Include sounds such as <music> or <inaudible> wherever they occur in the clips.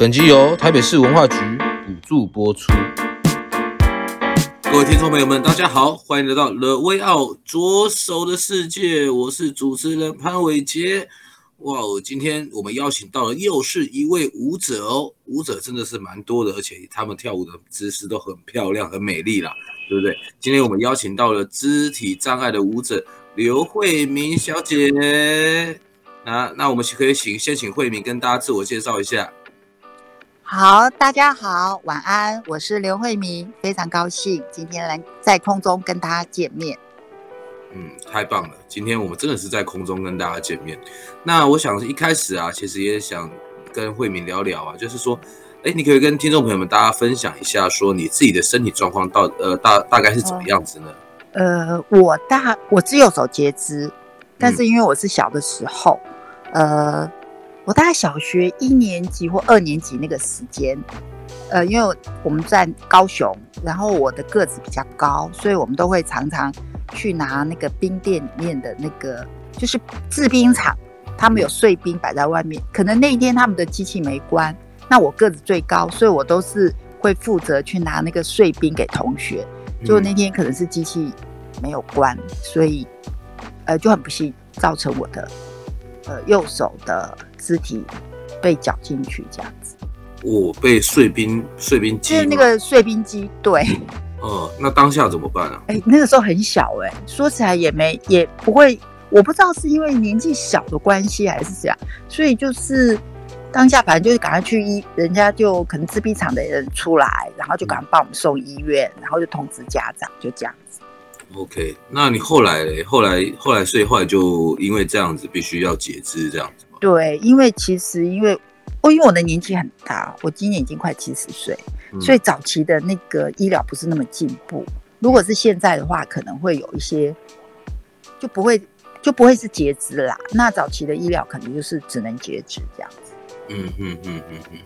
本集由台北市文化局补助播出。各位听众朋友们，大家好，欢迎来到 The Vio 左手的世界，我是主持人潘伟杰。哇哦，今天我们邀请到了又是一位舞者哦，舞者真的是蛮多的，而且他们跳舞的姿势都很漂亮、很美丽啦，对不对？今天我们邀请到了肢体障碍的舞者刘慧明小姐。那那我们可以请先请慧明跟大家自我介绍一下。好，大家好，晚安，我是刘慧明，非常高兴今天来在空中跟大家见面。嗯，太棒了，今天我们真的是在空中跟大家见面。那我想一开始啊，其实也想跟慧明聊聊啊，就是说，哎，你可以跟听众朋友们大家分享一下，说你自己的身体状况到呃大大概是怎么样子呢？呃，我大我只有手截肢，但是因为我是小的时候，嗯、呃。我大概小学一年级或二年级那个时间，呃，因为我们在高雄，然后我的个子比较高，所以我们都会常常去拿那个冰店里面的那个，就是制冰厂，他们有碎冰摆在外面。可能那一天他们的机器没关，那我个子最高，所以我都是会负责去拿那个碎冰给同学。就那天可能是机器没有关，所以呃就很不幸造成我的呃右手的。肢体被绞进去这样子，我、哦、被碎冰碎冰机，就是那个碎冰机，对。哦，那当下怎么办啊？<laughs> 哎、欸，那个时候很小、欸，哎，说起来也没也不会，我不知道是因为年纪小的关系还是怎样，所以就是当下反正就是赶快去医，人家就可能自闭厂的人出来，然后就赶快帮我们送医院，然后就通知家长，就这样子。OK，那你后来后来后来，所以后来就因为这样子，必须要截肢这样子。对，因为其实因为我因为我的年纪很大，我今年已经快七十岁，嗯，所以早期的那个医疗不是那么进步。如果是现在的话，可能会有一些就不会就不会是截肢啦。那早期的医疗可能就是只能截肢这样子。嗯嗯嗯嗯嗯，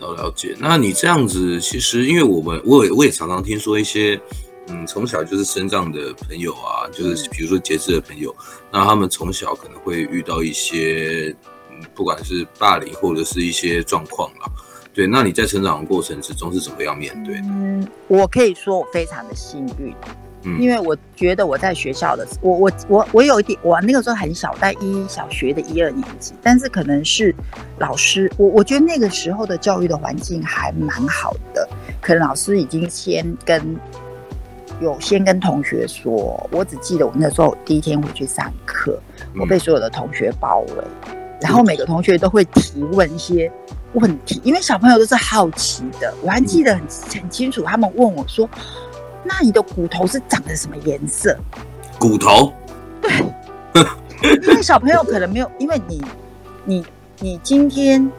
了了解。那你这样子，其实因为我们我也我也常常听说一些。嗯，从小就是身障的朋友啊，就是比如说截肢的朋友，那他们从小可能会遇到一些，嗯，不管是霸凌或者是一些状况啦。对，那你在成长的过程之中是怎么样面对？嗯，我可以说我非常的幸运，嗯，因为我觉得我在学校的，我我我我有一点，我那个时候很小，在一小学的一二年级，但是可能是老师，我我觉得那个时候的教育的环境还蛮好的，可能老师已经先跟。有先跟同学说，我只记得我那时候第一天回去上课，我被所有的同学包围，然后每个同学都会提问一些问题，因为小朋友都是好奇的。我还记得很很清楚，他们问我说：“那你的骨头是长的什么颜色？”骨头？对，<laughs> 因为小朋友可能没有，因为你你你今天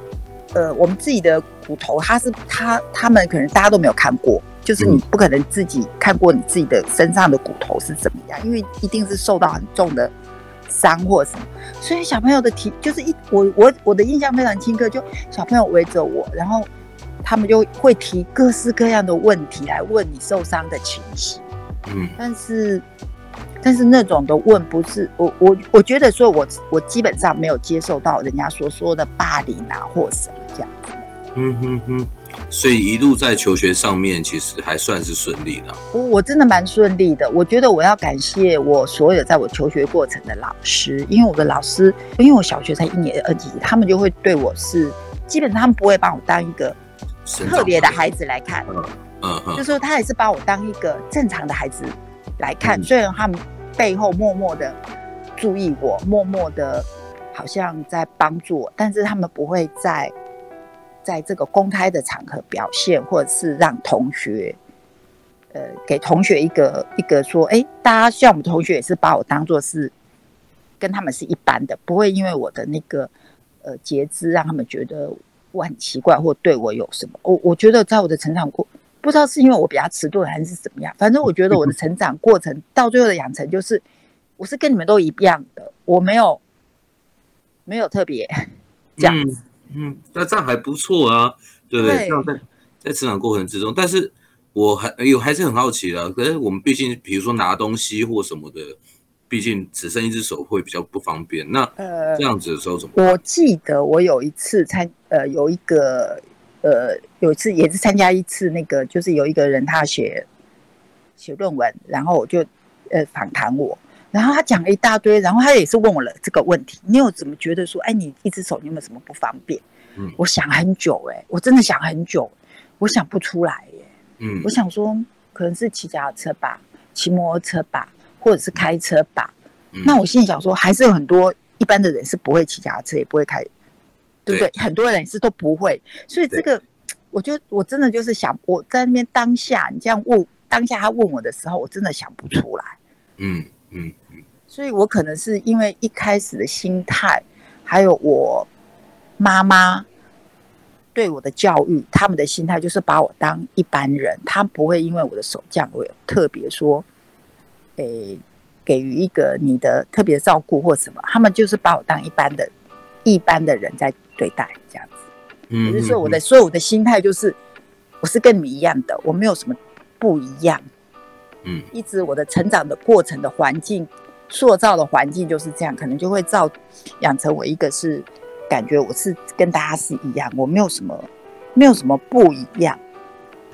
呃，我们自己的骨头，他是他他们可能大家都没有看过。就是你不可能自己看过你自己的身上的骨头是怎么样，因为一定是受到很重的伤或什么，所以小朋友的体就是一我我我的印象非常深刻，就小朋友围着我，然后他们就会提各式各样的问题来问你受伤的情形，嗯，但是但是那种的问不是我我我觉得说我我基本上没有接受到人家所说的霸凌啊或什么这样子，嗯哼哼。所以一路在求学上面，其实还算是顺利的。我我真的蛮顺利的。我觉得我要感谢我所有在我求学过程的老师，因为我的老师，因为我小学才一年二级，他们就会对我是基本上他们不会把我当一个特别的孩子来看，嗯嗯，就说他也是把我当一个正常的孩子来看。虽然他们背后默默的注意我，默默的好像在帮助我，但是他们不会在。在这个公开的场合表现，或者是让同学，呃给同学一个一个说，哎，大家像我们同学也是把我当做是跟他们是一般的，不会因为我的那个呃截肢让他们觉得我很奇怪或对我有什么。我我觉得在我的成长过，不知道是因为我比较迟钝还是怎么样，反正我觉得我的成长过程到最后的养成就是，我是跟你们都一样的，我没有没有特别 <laughs> 这样子。嗯，那这样还不错啊，对不对？对这样在在成长过程之中，但是我还有还是很好奇的，可是我们毕竟比如说拿东西或什么的，毕竟只剩一只手会比较不方便。那这样子的时候怎么？呃，我记得我有一次参呃有一个。呃，有一次也是参加一次那个，就是有一个人他写写论文，然后我就呃访谈我，然后他讲了一大堆，然后他也是问我了这个问题，你有怎么觉得说，哎，你一只手你有没有什么不方便？嗯，我想很久，欸，哎，我真的想很久，我想不出来，欸，嗯，我想说可能是骑脚踏车吧，骑摩托车吧，或者是开车吧。嗯，那我心里想说，还是有很多一般的人是不会骑脚踏车，也不会开。对不对？很多人是都不会，所以这个，我就我真的就是想，我在那边当下，你这样问，当下他问我的时候，我真的想不出来。嗯嗯嗯。所以我可能是因为一开始的心态，还有我妈妈对我的教育，他们的心态就是把我当一般人，他不会因为我的手这样，特别说，诶，给予一个你的特别照顾或什么，他们就是把我当一般的。一般的人在对待这样子，嗯，就是说我的所有的心态就是，我是跟你们一样的，我没有什么不一样，嗯，一直我的成长的过程的环境塑造的环境就是这样，可能就会造养成我一个是感觉我是跟大家是一样，我没有什么没有什么不一样。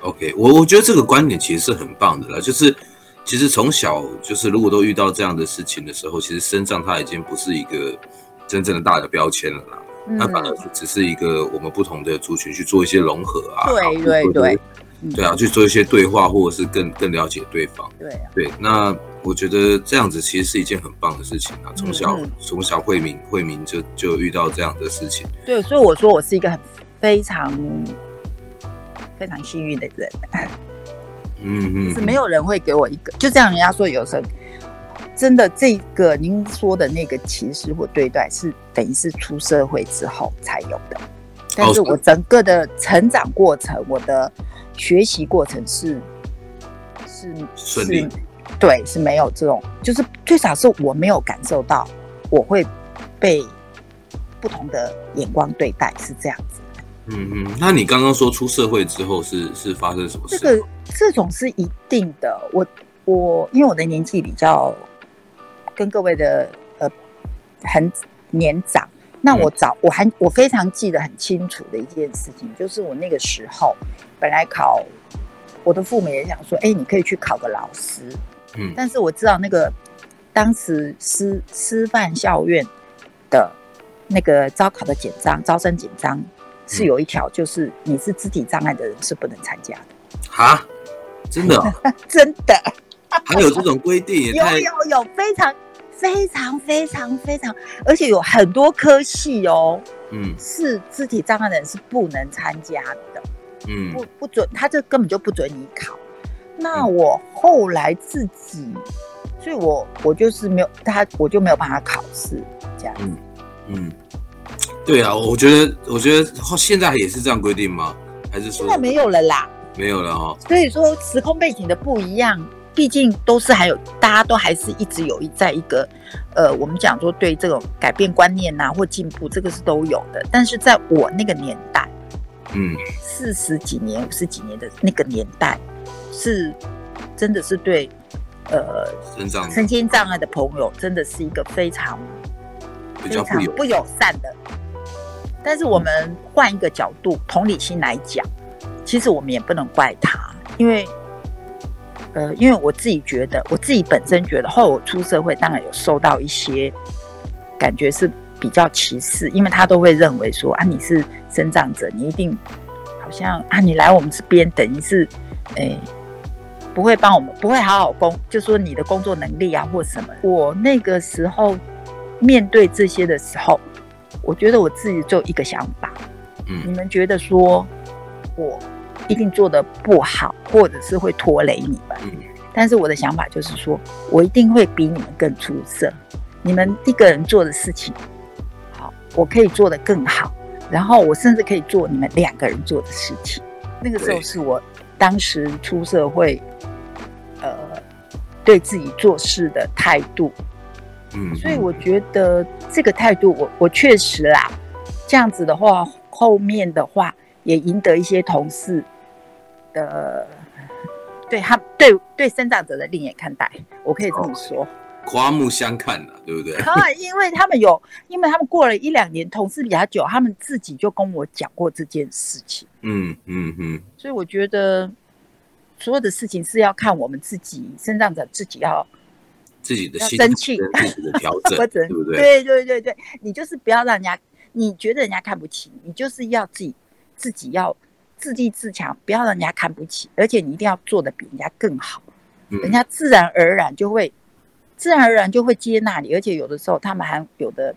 OK，我我觉得这个观点其实是很棒的啦，就是其实从小就是如果都遇到这样的事情的时候，其实身上它已经不是一个。真正的大的标签了啦，那反而只是一个我们不同的族群去做一些融合啊，对对对，对啊，去做一些对话，或者是更更了解对方。对啊对，那我觉得这样子其实是一件很棒的事情啊。从小从小慧敏慧敏就就遇到这样的事情，对，所以我说我是一个很非常非常幸运的人。嗯 <laughs> 嗯，是没有人会给我一个，就这样人家说有时候。真的，这个您说的那个歧视或对待，是等于是出社会之后才有的。但是我整个的成长过程，我的学习过程是是顺利，对，是没有这种，就是最少是我没有感受到我会被不同的眼光对待，是这样子。嗯嗯，那你刚刚说出社会之后是是发生什么事？这个这种是一定的。我我因为我的年纪比较。跟各位的呃很年长，那我早我还我非常记得很清楚的一件事情，就是我那个时候本来考，我的父母也想说，哎，你可以去考个老师，嗯，但是我知道那个当时师师范校院的那个招考的简章，招生简章是有一条，就是你是肢体障碍的人是不能参加的。哈，真的？<laughs> 真的。还有这种规定？<laughs> 有有有，非常非常非常非常，而且有很多科系哦，嗯，是肢体障碍的人是不能参加的，嗯，不不准，他这根本就不准你考。那我后来自己，所以我我就是没有他，我就没有办法考试这样子。嗯嗯，对啊，我觉得我觉得现在也是这样规定吗？还是说现在没有了啦？没有了哈。所以说时空背景的不一样。毕竟都是还有，大家都还是一直有一在一个，呃，我们讲说对这种改变观念呐、啊、或进步，这个是都有的。但是在我那个年代，嗯，四十几年、五十几年的那个年代，是真的是对，呃，身心障碍的朋友，真的是一个非常非常不友善的。但是我们换一个角度，同理心来讲，其实我们也不能怪他，因为。呃，因为我自己觉得，我自己本身觉得，后我出社会，当然有受到一些感觉是比较歧视，因为他都会认为说啊，你是生长者，你一定好像啊，你来我们这边等于是，哎，不会帮我们，不会好好工，就说你的工作能力啊或什么。我那个时候面对这些的时候，我觉得我自己就一个想法，嗯，你们觉得说我。一定做得不好，或者是会拖累你们。嗯。但是我的想法就是说，我一定会比你们更出色。你们一个人做的事情，好，我可以做得更好。然后我甚至可以做你们两个人做的事情。那个时候是我当时出社会，呃，对自己做事的态度。嗯，所以我觉得这个态度我，我我确实啦，这样子的话，后面的话也赢得一些同事的对他对对生长者的另眼看待，我可以这么说，刮目相看的，对不对？啊，因为他们有，因为他们过了一两年，同事比较久，他们自己就跟我讲过这件事情。嗯嗯嗯，所以我觉得所有的事情是要看我们自己生长者自己要。自己的心争气，自己的调 <laughs> 整，对不对？对对对对，你就是不要让人家，你觉得人家看不起你，就是要自己自己要自立自强，不要让人家看不起，而且你一定要做的比人家更好，嗯、人家自然而然就会自然而然就会接纳你，而且有的时候他们还有的，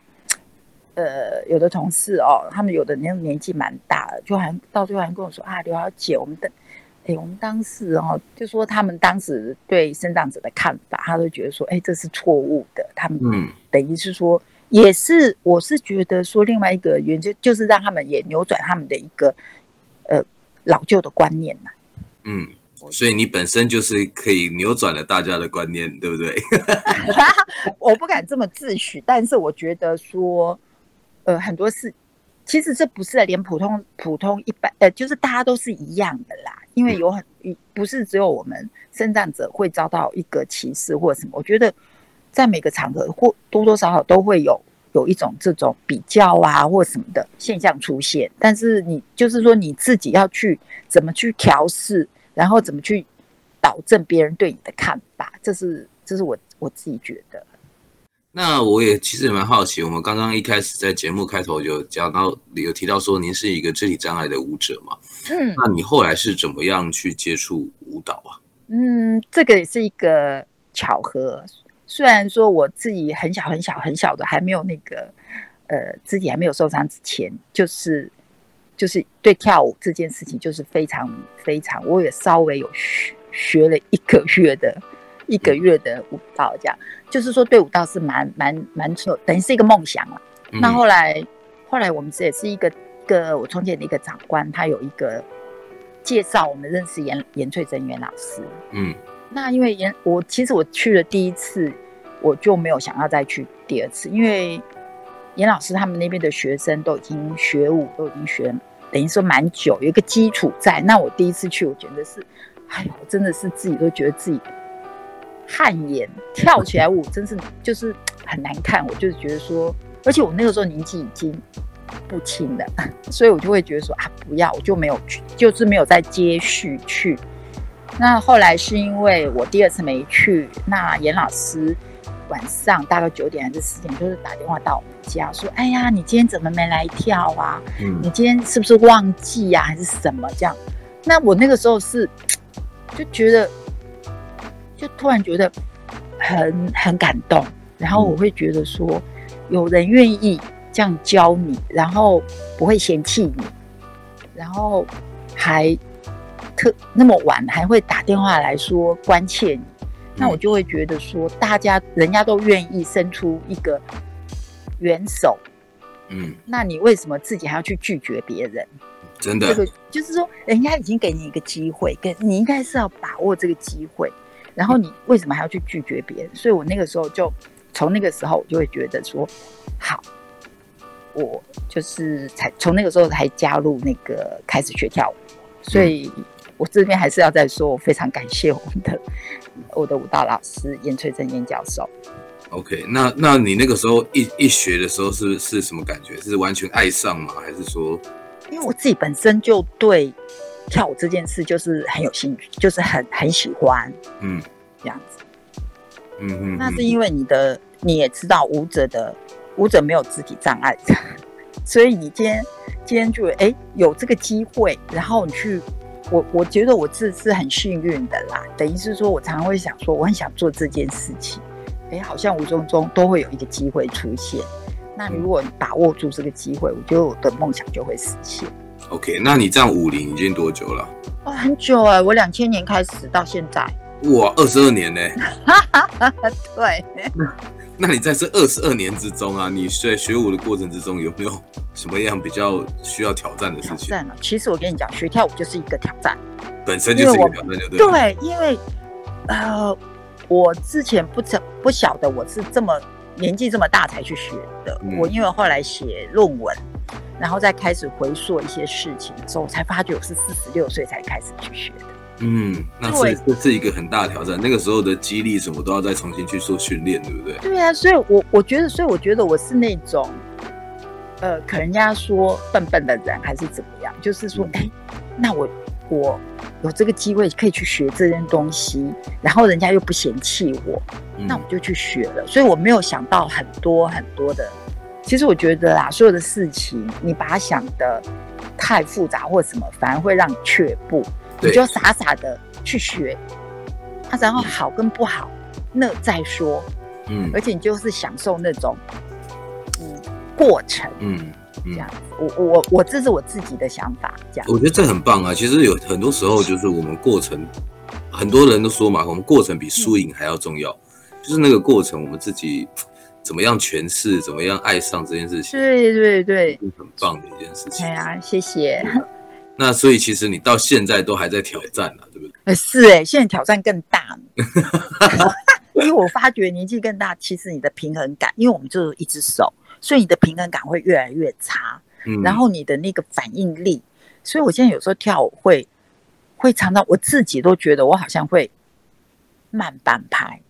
呃，有的同事哦，他们有的年年纪蛮大的，就还到最后还跟我说啊，刘小姐，我们等。哎、欸，我们当时哦，就说他们当时对生长者的看法，他都觉得说，哎、欸，这是错误的。他们等于是说，也是，我是觉得说，另外一个原因就就是让他们也扭转他们的一个呃老旧的观念呐。嗯，所以你本身就是可以扭转了大家的观念，对不对？<laughs> 我不敢这么自诩，但是我觉得说，呃，很多事。其实这不是连普通普通一般，呃，就是大家都是一样的啦。因为有很不是只有我们生长者会遭到一个歧视或者什么。我觉得在每个场合或多多少少都会有有一种这种比较啊或什么的现象出现。但是你就是说你自己要去怎么去调试，然后怎么去导正别人对你的看法，这是这是我我自己觉得。那我也其实也蛮好奇，我们刚刚一开始在节目开头有讲到，有提到说您是一个肢体障碍的舞者嘛？嗯，那你后来是怎么样去接触舞蹈啊？嗯，这个也是一个巧合。虽然说我自己很小很小很小的，还没有那个呃肢体还没有受伤之前，就是就是对跳舞这件事情就是非常非常，我也稍微有学学了一个月的。一个月的舞蹈，这样就是说对舞蹈是蛮蛮蛮丑，等于是一个梦想了。嗯、那后来，后来我们这也是一个一个我从前的一个长官，他有一个介绍我们认识严严翠珍严老师。嗯，那因为严我其实我去了第一次，我就没有想要再去第二次，因为严老师他们那边的学生都已经学舞都已经学，等于说蛮久，有一个基础在。那我第一次去，我觉得是，哎呦，真的是自己都觉得自己。汗颜，跳起来舞真是就是很难看，我就是觉得说，而且我那个时候年纪已经不轻了，<laughs> 所以我就会觉得说啊，不要，我就没有去，就是没有再接续去。那后来是因为我第二次没去，那严老师晚上大概九点还是十点，就是打电话到我们家说，哎呀，你今天怎么没来跳啊？嗯，你今天是不是忘记呀，还是什么这样？那我那个时候是 <tsk> 就觉得。就突然觉得很很感动，然后我会觉得说，有人愿意这样教你，然后不会嫌弃你，然后还特那么晚还会打电话来说关切你，那我就会觉得说，大家人家都愿意伸出一个援手，嗯，那你为什么自己还要去拒绝别人？真的，这个就是说，人家已经给你一个机会，跟你应该是要把握这个机会。然后你为什么还要去拒绝别人？所以我那个时候就从那个时候我就会觉得说，好，我就是才从那个时候才加入那个开始学跳舞。所以我这边还是要再说，我非常感谢我们的 <laughs> 我的舞蹈老师严翠珍严教授。OK，那那你那个时候一一学的时候是是什么感觉？是完全爱上吗？还是说？因为我自己本身就对。跳舞这件事就是很有兴趣，就是很很喜欢，嗯，这样子，嗯嗯，那是因为你的你也知道舞者的舞者没有肢体障碍，<laughs> 所以你今天今天就哎有这个机会，然后你去，我我觉得我这是很幸运的啦，等于是说我常常会想说我很想做这件事情，哎，好像无中中都会有一个机会出现，那如果把握住这个机会，我觉得我的梦想就会实现。OK，那你这样五零已经多久了？哦，很久哎，我两千年开始到现在。哇，二十二年呢？<laughs> 对。那那你在这二十二年之中啊，你在学舞的过程之中有没有什么样比较需要挑战的事情？挑战啊！其实我跟你讲，学跳舞就是一个挑战，本身就是一个挑战，就对。对，因为呃，我之前不曾不晓得我是这么年纪这么大才去学的。嗯、我因为后来写论文，然后再开始回溯一些事情之后，我才发觉我是四十六岁才开始去学的。嗯，那是这是一个很大的挑战。那个时候的肌力什么都要再重新去做训练，对不对？对啊，所以我我觉得，所以我觉得我是那种，呃，可人家说笨笨的人还是怎么样，就是说，哎、嗯，那我我有这个机会可以去学这件东西，然后人家又不嫌弃我，嗯、那我就去学了。所以我没有想到很多很多的。其实我觉得啦，所有的事情你把它想的太复杂或什么，反而会让你却步。你就傻傻的去学，啊，然后好跟不好，那再说，嗯，而且你就是享受那种，嗯，过程，嗯，嗯这样子，我我我这是我自己的想法，这样。我觉得这很棒啊！其实有很多时候就是我们过程，很多人都说嘛，我们过程比输赢还要重要，嗯、就是那个过程，我们自己怎么样诠释，怎么样爱上这件事情，对对对，很棒的一件事情。哎呀，谢谢。那所以其实你到现在都还在挑战呢，对不对？哎，是哎，现在挑战更大，<laughs> 因为我发觉年纪更大，其实你的平衡感，因为我们就是一只手，所以你的平衡感会越来越差，嗯，然后你的那个反应力，所以我现在有时候跳舞会会常常我自己都觉得我好像会慢半拍，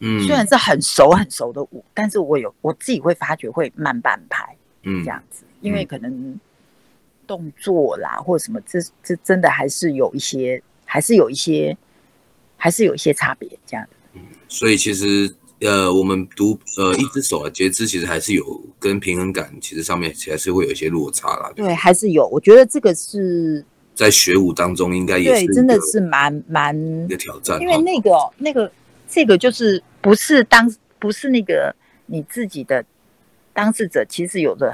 嗯，虽然是很熟很熟的舞，但是我有我自己会发觉会慢半拍，嗯，这样子，因为可能。动作啦，或者什么，这这真的还是有一些，还是有一些，还是有一些差别这样的。嗯，所以其实呃，我们读呃一只手啊，截肢其实还是有跟平衡感，其实上面还是会有一些落差啦。对，对，还是有。我觉得这个是在学舞当中应该也是对，真的是蛮蛮一个挑战。因为那个那个这个就是不是当不是那个你自己的当事者，其实有的。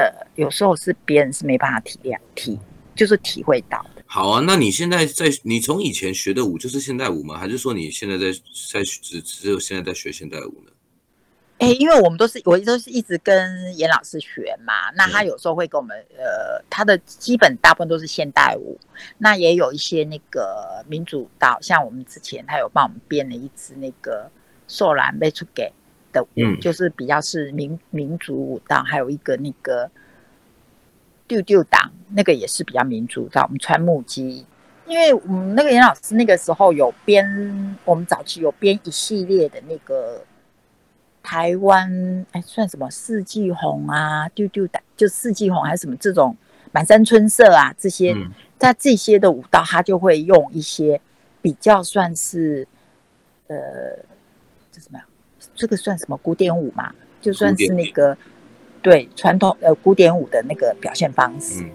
呃，有时候是别人是没办法体谅体，就是体会到的。好啊，那你现在在你从以前学的舞就是现代舞吗？还是说你现在在在只只有现在在学现代舞呢？哎、欸，因为我们都是我都是一直跟严老师学嘛，那他有时候会跟我们呃，他的基本大部分都是现代舞，那也有一些那个民主舞蹈，像我们之前他有帮我们编了一支那个《索兰被出给》。的，嗯，就是比较是民民族舞蹈，还有一个那个丢丢党，那个也是比较民族舞蹈。我们穿木屐，因为我们那个严老师那个时候有编，我们早期有编一系列的那个台湾，哎，算什么四季红啊，丢丢党就四季红还是什么这种满山春色啊这些，在、嗯、这些的舞蹈，他就会用一些比较算是，呃，这什么呀？这个算什么古典舞嘛？就算是那个对传统呃古典舞的那个表现方式。嗯。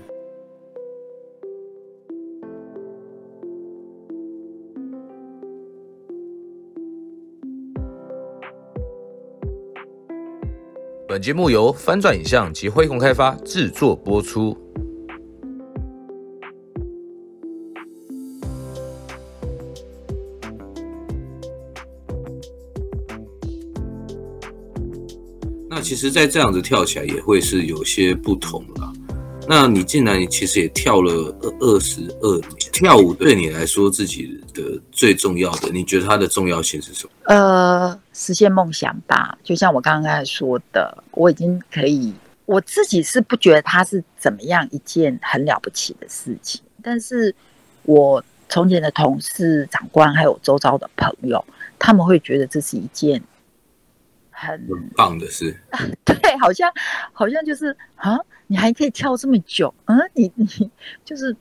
本节目由翻转影像及辉鸿开发制作播出。其实，在这样子跳起来也会是有些不同的。那你既然其实也跳了二二十二年，跳舞对你来说自己的最重要的，你觉得它的重要性是什么？呃，实现梦想吧。就像我刚刚说的，我已经可以，我自己是不觉得它是怎么样一件很了不起的事情。但是我从前的同事、长官还有周遭的朋友，他们会觉得这是一件。很，棒的事，<laughs> 对，好像好像就是啊，你还可以跳这么久，嗯，你你就是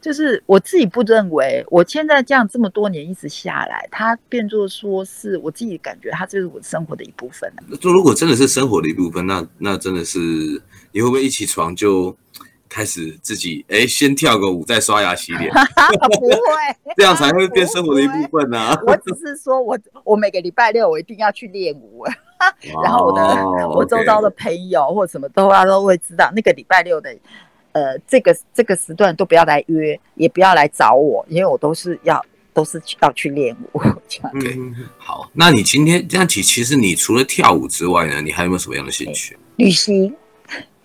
就是我自己不认为，我现在这样这么多年一直下来，它变作说是我自己感觉，它就是我生活的一部分。就如果真的是生活的一部分，那那真的是你会不会一起床就？开始自己哎，先跳个舞，再刷牙洗脸。<laughs> 不会，这样才会变生活的一部分呢、啊。我只是说我我每个礼拜六我一定要去练舞，然后我的、oh. 我周遭的朋友或什么都他都会知道那个礼拜六的呃，这个这个时段都不要来约，也不要来找我，因为我都是要都是要去练舞。<laughs> OK，好，那你今天这样其其实你除了跳舞之外呢，你还有没有什么样的兴趣？旅行。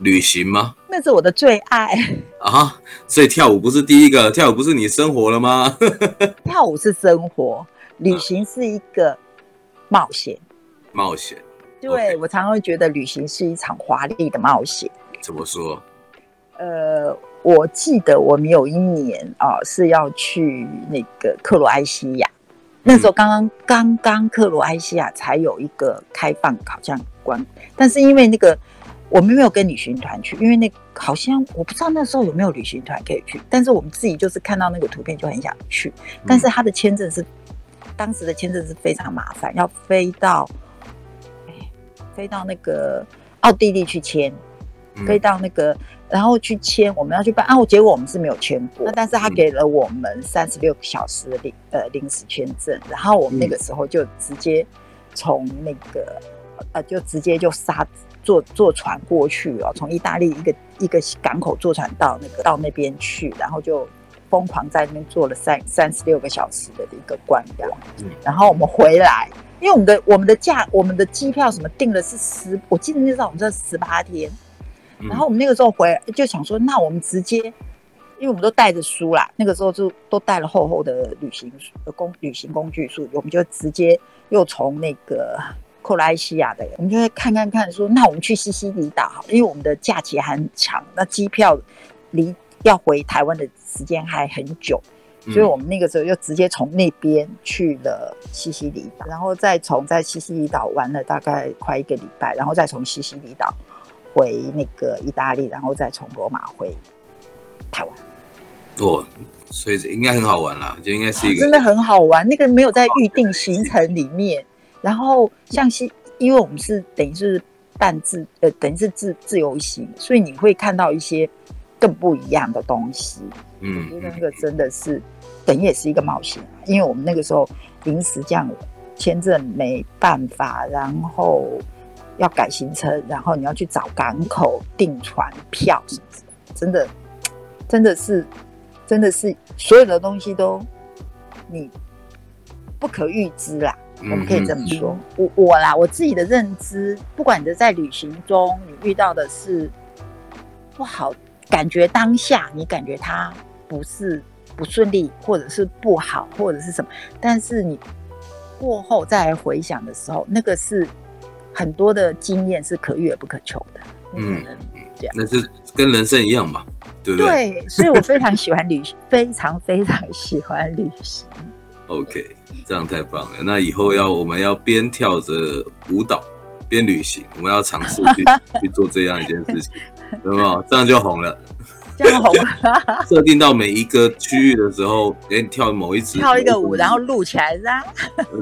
旅行吗？那是我的最爱 <laughs> 啊！所以跳舞不是第一个，跳舞不是你生活了吗？<laughs> 跳舞是生活，旅行是一个冒险。冒险。对.我常常会觉得旅行是一场华丽的冒险。怎么说？呃，我记得我们有一年啊、呃、是要去那个克罗埃西亚，那时候刚刚刚刚克罗埃西亚才有一个开放考将关，但是因为那个。我们没有跟旅行团去，因为那好像我不知道那时候有没有旅行团可以去。但是我们自己就是看到那个图片就很想去。但是他的签证是当时的签证是非常麻烦，要飞到飞到那个奥地利去签，飞到那个然后去签，我们要去办啊。结果我们是没有签过，那但是他给了我们三十六个小时的临呃临时签证，然后我们那个时候就直接从那个呃就直接就杀。坐坐船过去哦，从意大利一个一个港口坐船到那个到那边去，然后就疯狂在那边坐了三三十六个小时的一个关这样。嗯，然后我们回来，因为我们的我们的价我们的机票什么订的是十，我记得那时候我们这十八天，然后我们那个时候回来就想说，那我们直接，因为我们都带着书啦，那个时候就都带了厚厚的旅行的工旅行工具书，我们就直接又从那个。克罗埃西亚的，我们就会看看看，说那我们去西西里岛好，因为我们的假期还很长，那机票离要回台湾的时间还很久，所以我们那个时候就直接从那边去了西西里岛，然后再从在西西里岛玩了大概快一个礼拜，然后再从西西里岛回那个意大利，然后再从罗马回台湾。哦，所以应该很好玩啦，就应该是一个、啊、真的很好玩，那个没有在预定行程里面。然后像西，因为我们是等于是半自呃，等于是自自由行，所以你会看到一些更不一样的东西。嗯，我觉得那个真的是等于也是一个冒险，因为我们那个时候临时这样签证没办法，然后要改行程，然后你要去找港口订船票什么什么，真的真的是真的是所有的东西都你不可预知啦。我们可以这么说，我我啦，我自己的认知，不管你的在旅行中你遇到的是不好，感觉当下你感觉它不是不顺利，或者是不好，或者是什么，但是你过后再来回想的时候，那个是很多的经验是可遇而不可求的。嗯，这样，那是跟人生一样嘛，对不对？对，所以我非常喜欢旅行，非常非常喜欢旅行。OK，这样太棒了。那以后要我们要边跳着舞蹈边旅行，我们要尝试去 <laughs> 去做这样一件事情，有没有？这样就红了，这样红了。<laughs> 设定到每一个区域的时候，给你跳某一支跳一个舞，然后录起来，是啊？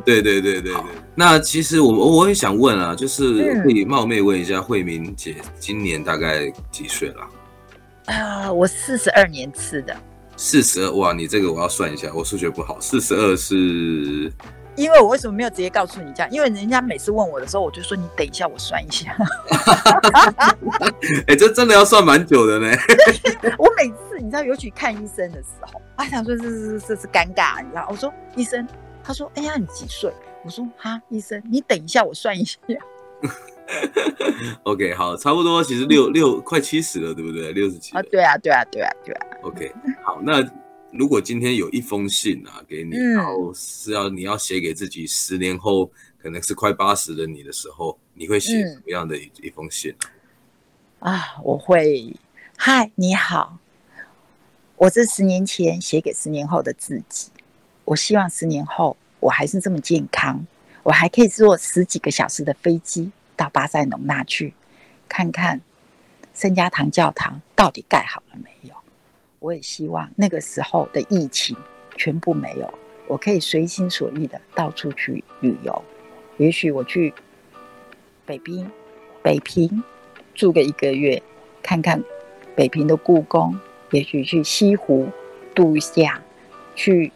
对对对对对。那其实我我也想问啊，就是可以冒昧问一下，慧敏姐今年大概几岁了？啊、呃，我四十二年次的。四十二哇，你这个我要算一下，我数学不好。四十二是，因为我为什么没有直接告诉你这样？因为人家每次问我的时候，我就说你等一下，我算一下。<laughs> 哎、欸，这真的要算蛮久的呢。<laughs> 我每次你知道，尤其看医生的时候，啊，想说这是这是尴尬，你知道？我说医生，他说哎呀，你几岁？我说哈，医生，你等一下，我算一下。OK，好，差不多，其实六六快七十了，对不对？六十七啊？对啊，对啊，对啊，对啊。OK，好，那如果今天有一封信啊给你，嗯、然后是要你要写给自己十年后可能是快八十的你的时候，你会写什么样的一一封信啊？啊，我会，嗨，你好，我是十年前写给十年后的自己，我希望十年后我还是这么健康，我还可以坐十几个小时的飞机。到巴塞隆纳去看看圣家堂教堂到底盖好了没有？我也希望那个时候的疫情全部没有，我可以随心所欲的到处去旅游。也许我去北冰、北平住个一个月，看看北平的故宫；也许去西湖度假，去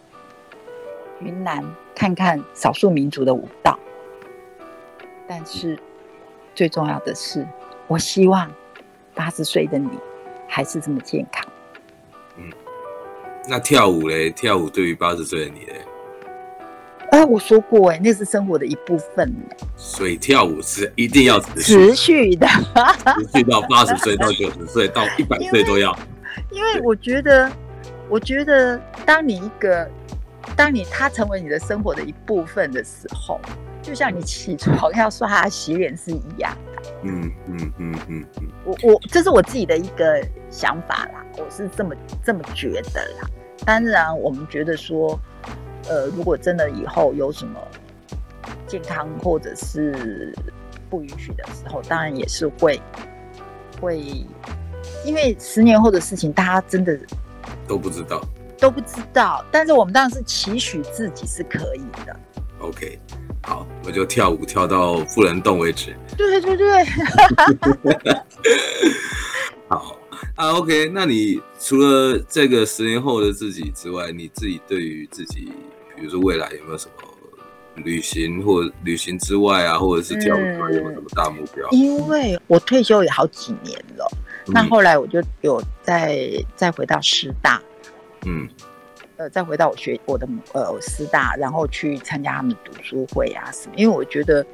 云南看看少数民族的舞蹈。但是。最重要的是，我希望八十岁的你还是这么健康。嗯，那跳舞嘞？跳舞对于八十岁的你嘞？哎、呃，我说过哎，那是生活的一部分。所以跳舞是一定要持续持续的，持续到八十岁到九十岁到一百岁都要。因为我觉得，我觉得当你一个，当你它成为你的生活的一部分的时候，就像你起床要刷牙洗脸是一样的。嗯嗯嗯嗯嗯。我我这是我自己的一个想法啦，我是这么这么觉得啦。当然，我们觉得说。呃，如果真的以后有什么健康或者是不允许的时候，当然也是会会，因为十年后的事情，大家真的都不知道，都不知道。但是我们当然是期许自己是可以的。OK，好，我就跳舞跳到不能动为止。对对对。<laughs> 好啊，OK，那你除了这个十年后的自己之外，你自己对于自己？比如说未来有没有什么旅行或旅行之外啊，或者是教育有没有什么大目标？嗯，因为我退休也好几年了，嗯、那后来我就有再再回到师大，嗯，呃，再回到我学我的呃师大，然后去参加他们读书会啊什么。因为我觉得，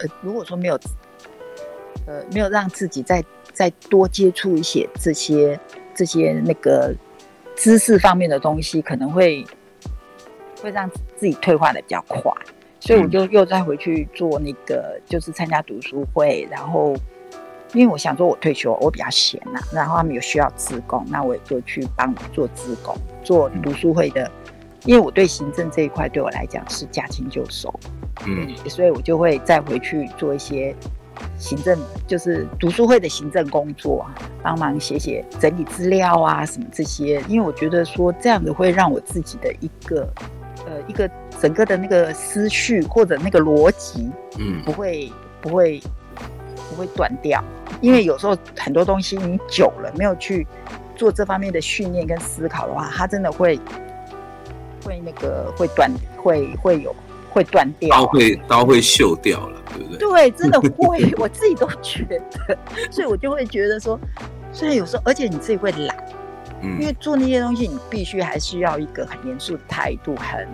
呃，如果说没有，呃，没有让自己再再多接触一些这些这些那个知识方面的东西，可能会。会让自己退化的比较快，所以我就又再回去做那个，就是参加读书会。然后，因为我想说，我退休我比较闲呐、啊，然后他们有需要职工，那我也就去帮做职工，做读书会的。因为我对行政这一块对我来讲是驾轻就熟，嗯，所以我就会再回去做一些行政，就是读书会的行政工作啊，帮忙写写整理资料啊什么这些。因为我觉得说这样子会让我自己的一个。呃，一个整个的那个思绪或者那个逻辑，嗯，不会不会不会断掉，因为有时候很多东西你久了没有去做这方面的训练跟思考的话，它真的会会那个会断，会会有会断掉，刀会刀会锈掉了，对不对？对，真的会，<laughs> 我自己都觉得，所以我就会觉得说，虽然有时候，而且你自己会懒。因为做那些东西，你必须还是要一个很严肃的态度，很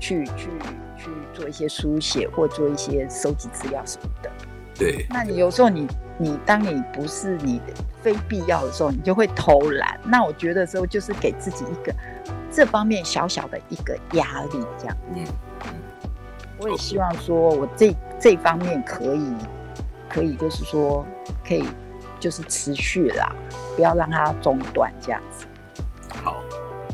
去去去做一些书写或做一些收集资料什么的。对。那你有时候你你当你不是你非必要的时候，你就会偷懒。那我觉得时候就是给自己一个这方面小小的一个压力，这样。嗯。我也希望说我这这方面可以可以就是说可以。就是持续啦，不要让它中断这样子。好，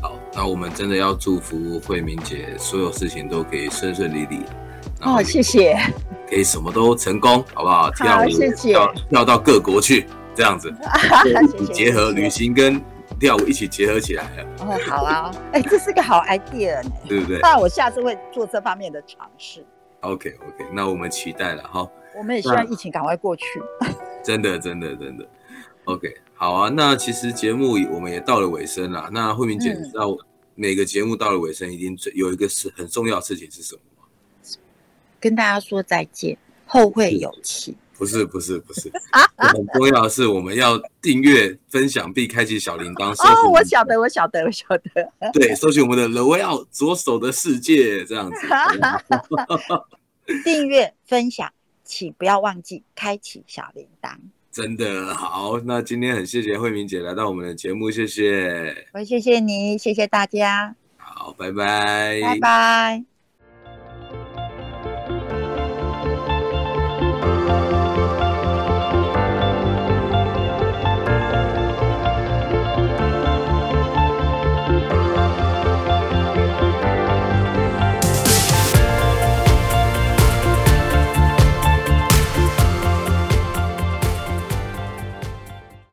好，那我们真的要祝福慧明姐，所有事情都可以顺顺利利。哦，谢谢。可以什么都成功，好不好？跳舞，谢谢。跳跳到各国去，这样子。<laughs> 你结合旅行跟跳舞一起结合起来了。哦，好啊。哎、欸，这是个好 idea 呢，对不对？那我下次会做这方面的尝试。Okay, 那我们期待了哈。我们也希望疫情赶快过去。真的，真的，真的，OK，好啊。那其实节目我们也到了尾声了。那慧明姐，你知道每个节目到了尾声，一定有一个是很重要的事情是什么吗？跟大家说再见，后会有期。不是，不是，不是，<laughs> 很重要的是我们要订阅、分享并开启小铃铛。哦，我晓得，我晓得，我晓得。对，搜寻我们的 Way Out 左手的世界这样子。订阅、分享。请不要忘记开启小铃铛。<laughs> 真的好，那今天很谢谢慧明姐来到我们的节目，谢谢。我谢谢你，谢谢大家。好，拜拜，拜拜。